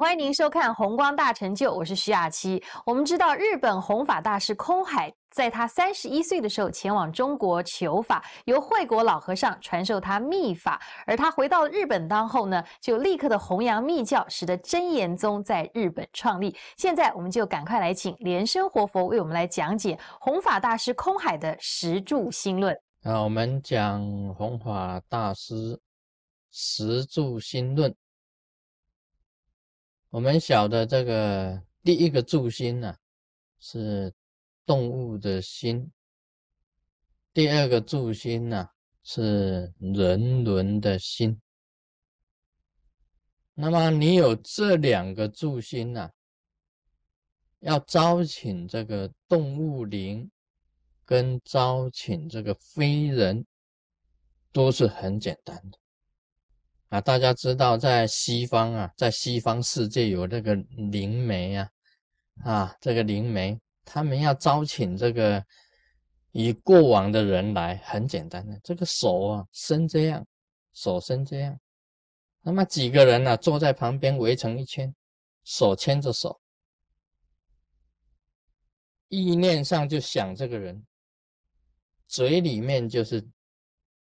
欢迎您收看《红光大成就》，我是徐雅琪。我们知道，日本弘法大师空海在他三十一岁的时候前往中国求法，由惠国老和尚传授他密法。而他回到日本当后呢，就立刻的弘扬密教，使得真言宗在日本创立。现在，我们就赶快来请莲生活佛为我们来讲解弘法大师空海的十住心论。啊，我们讲弘法大师十住心论。我们晓得这个第一个助心呢，是动物的心；第二个助心呢，是人伦的心。那么你有这两个助心呢，要招请这个动物灵，跟招请这个非人，都是很简单的。啊，大家知道，在西方啊，在西方世界有那个灵媒啊，啊，这个灵媒，他们要招请这个以过往的人来，很简单的，这个手啊伸这样，手伸这样，那么几个人呢坐在旁边围成一圈，手牵着手，意念上就想这个人，嘴里面就是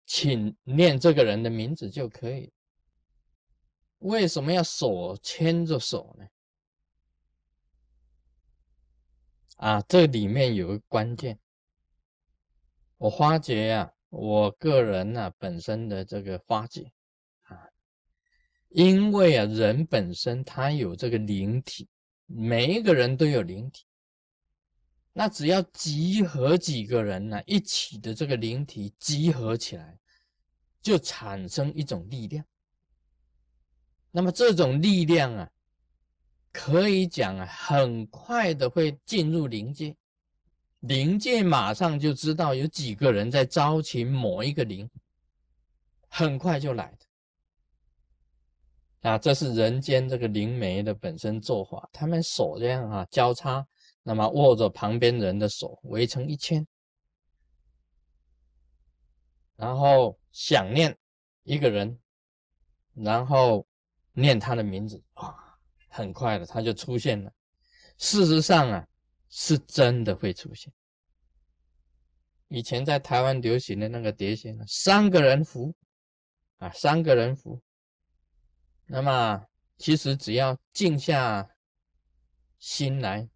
请念这个人的名字就可以。为什么要手牵着手呢？啊，这里面有个关键。我发觉呀，我个人呢本身的这个发觉啊，因为啊人本身他有这个灵体，每一个人都有灵体。那只要集合几个人呢，一起的这个灵体集合起来，就产生一种力量。那么这种力量啊，可以讲啊，很快的会进入灵界，灵界马上就知道有几个人在招请某一个灵，很快就来的。啊，这是人间这个灵媒的本身做法，他们手这样啊交叉，那么握着旁边人的手围成一圈，然后想念一个人，然后。念他的名字啊，很快的他就出现了。事实上啊，是真的会出现。以前在台湾流行的那个碟仙呢，三个人扶啊，三个人扶。那么其实只要静下心来，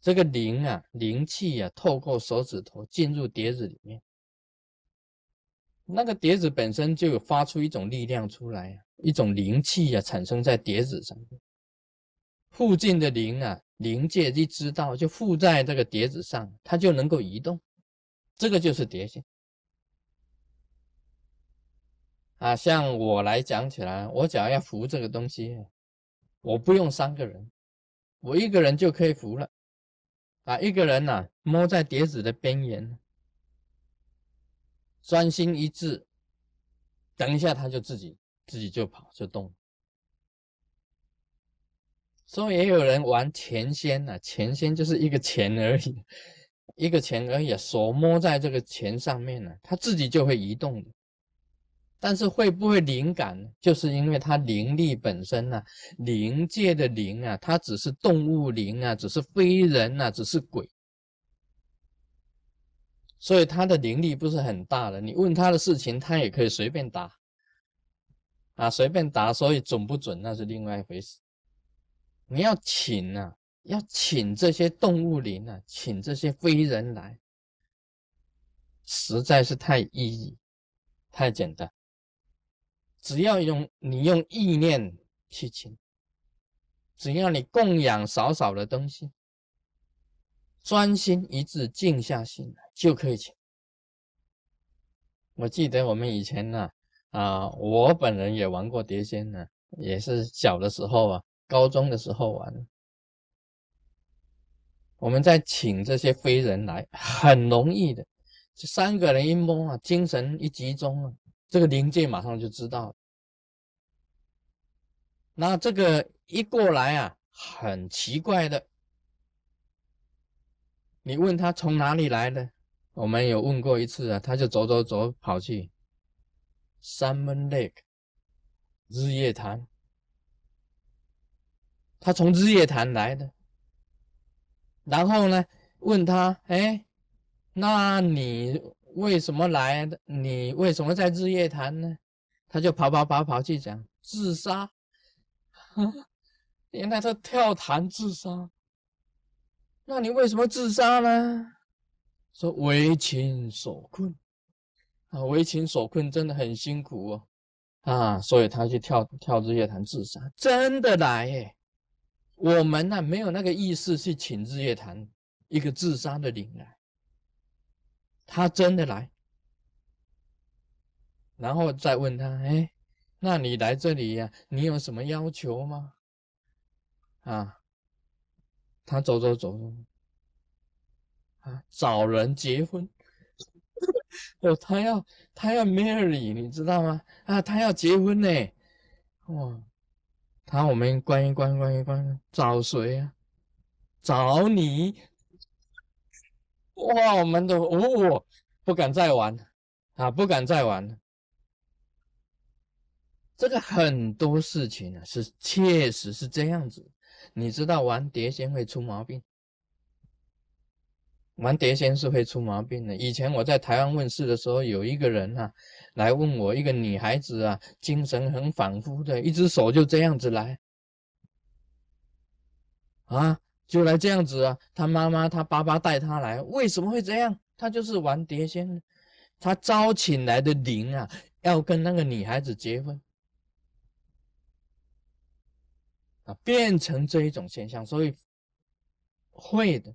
这个灵啊，灵气啊，透过手指头进入碟子里面，那个碟子本身就有发出一种力量出来呀。一种灵气啊，产生在碟子上，附近的灵啊，灵界一知道就附在这个碟子上，它就能够移动，这个就是碟性啊。像我来讲起来，我只要要扶这个东西，我不用三个人，我一个人就可以扶了啊。一个人呢，摸在碟子的边缘，专心一致，等一下他就自己。自己就跑就动，所以也有人玩钱仙啊，钱仙就是一个钱而已，一个钱而已，手摸在这个钱上面呢，它自己就会移动的。但是会不会灵感呢？就是因为它灵力本身呢，灵界的灵啊，它只是动物灵啊，只是非人啊，只是鬼，所以它的灵力不是很大的。你问他的事情，他也可以随便答。啊，随便答，所以准不准那是另外一回事。你要请啊，要请这些动物灵啊，请这些非人来，实在是太意义太简单。只要用你用意念去请，只要你供养少少的东西，专心一致，静下心来就可以请。我记得我们以前呢。啊我本人也玩过碟仙呢，也是小的时候啊，高中的时候玩。我们在请这些飞人来，很容易的，这三个人一摸啊，精神一集中啊，这个灵界马上就知道。那这个一过来啊，很奇怪的，你问他从哪里来的，我们有问过一次啊，他就走走走跑去。三门 lake 日月潭，他从日月潭来的。然后呢，问他，哎，那你为什么来的？你为什么在日月潭呢？他就跑跑跑跑去讲自杀。原来他跳潭自杀。那你为什么自杀呢？说为情所困。啊，为情所困真的很辛苦哦。啊，所以他去跳跳日月潭自杀，真的来耶。我们呢没有那个意识去请日月潭一个自杀的灵来，他真的来，然后再问他，哎，那你来这里呀，你有什么要求吗？啊，他走走走走，啊，找人结婚。哦，他要他要 marry，你知道吗？啊，他要结婚呢。哇，他我们关一关关一关，找谁啊？找你。哇，我们都哦，不敢再玩了啊，不敢再玩了。这个很多事情啊，是确实是这样子。你知道玩碟仙会出毛病。玩碟仙是会出毛病的。以前我在台湾问事的时候，有一个人啊来问我，一个女孩子啊，精神很恍惚的，一只手就这样子来，啊，就来这样子啊。他妈妈、他爸爸带他来，为什么会这样？他就是玩碟仙，他招请来的灵啊，要跟那个女孩子结婚，啊，变成这一种现象，所以会的。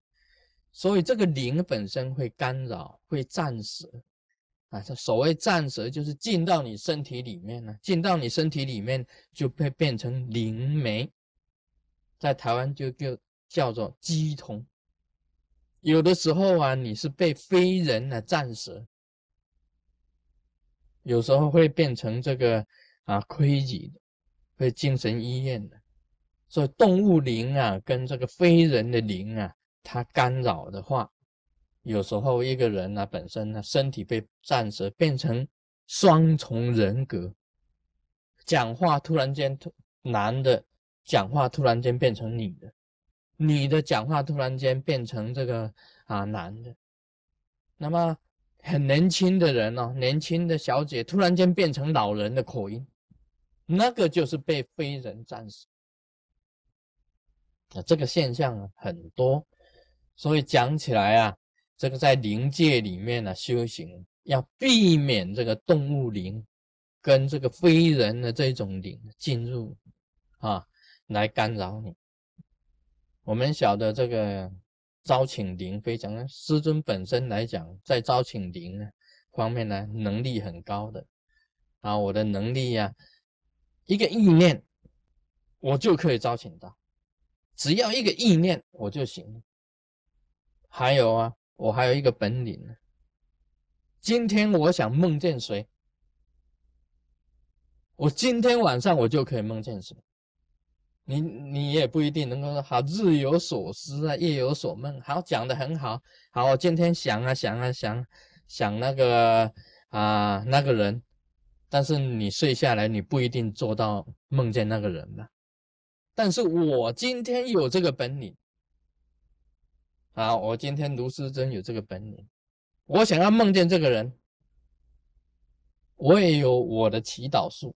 所以这个灵本身会干扰，会暂时啊，这所谓暂时就是进到你身体里面呢，进到你身体里面就会变成灵媒，在台湾就叫叫做鸡童。有的时候啊，你是被非人呢暂时，有时候会变成这个啊亏己的，会精神医院的。所以动物灵啊，跟这个非人的灵啊。它干扰的话，有时候一个人呢本身呢身体被暂时变成双重人格，讲话突然间男的讲话突然间变成女的，女的讲话突然间变成这个啊男的，那么很年轻的人哦，年轻的小姐突然间变成老人的口音，那个就是被非人战死啊，这个现象很多。所以讲起来啊，这个在灵界里面呢，修行要避免这个动物灵跟这个非人的这种灵进入啊，来干扰你。我们晓得这个招请灵非常，师尊本身来讲，在招请灵呢方面呢，能力很高的啊，我的能力呀，一个意念我就可以招请到，只要一个意念我就行。还有啊，我还有一个本领。今天我想梦见谁，我今天晚上我就可以梦见谁。你你也不一定能够说好，日有所思啊，夜有所梦。好，讲的很好。好，我今天想啊想啊想想那个啊那个人，但是你睡下来，你不一定做到梦见那个人吧。但是我今天有这个本领。啊，我今天卢思真有这个本领，我想要梦见这个人，我也有我的祈祷术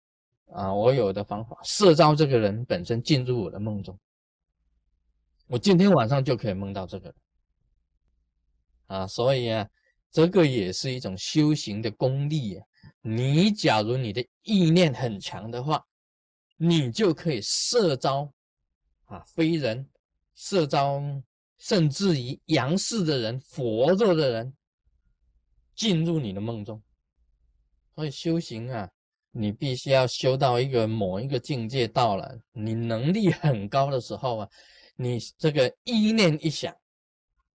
啊，我有的方法，摄召这个人本身进入我的梦中，我今天晚上就可以梦到这个人啊，所以啊，这个也是一种修行的功力啊。你假如你的意念很强的话，你就可以摄招啊非人，摄招。甚至于阳世的人、佛座的人进入你的梦中，所以修行啊，你必须要修到一个某一个境界到了，你能力很高的时候啊，你这个意念一想，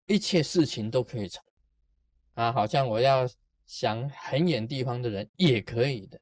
一切事情都可以成啊，好像我要想很远地方的人也可以的。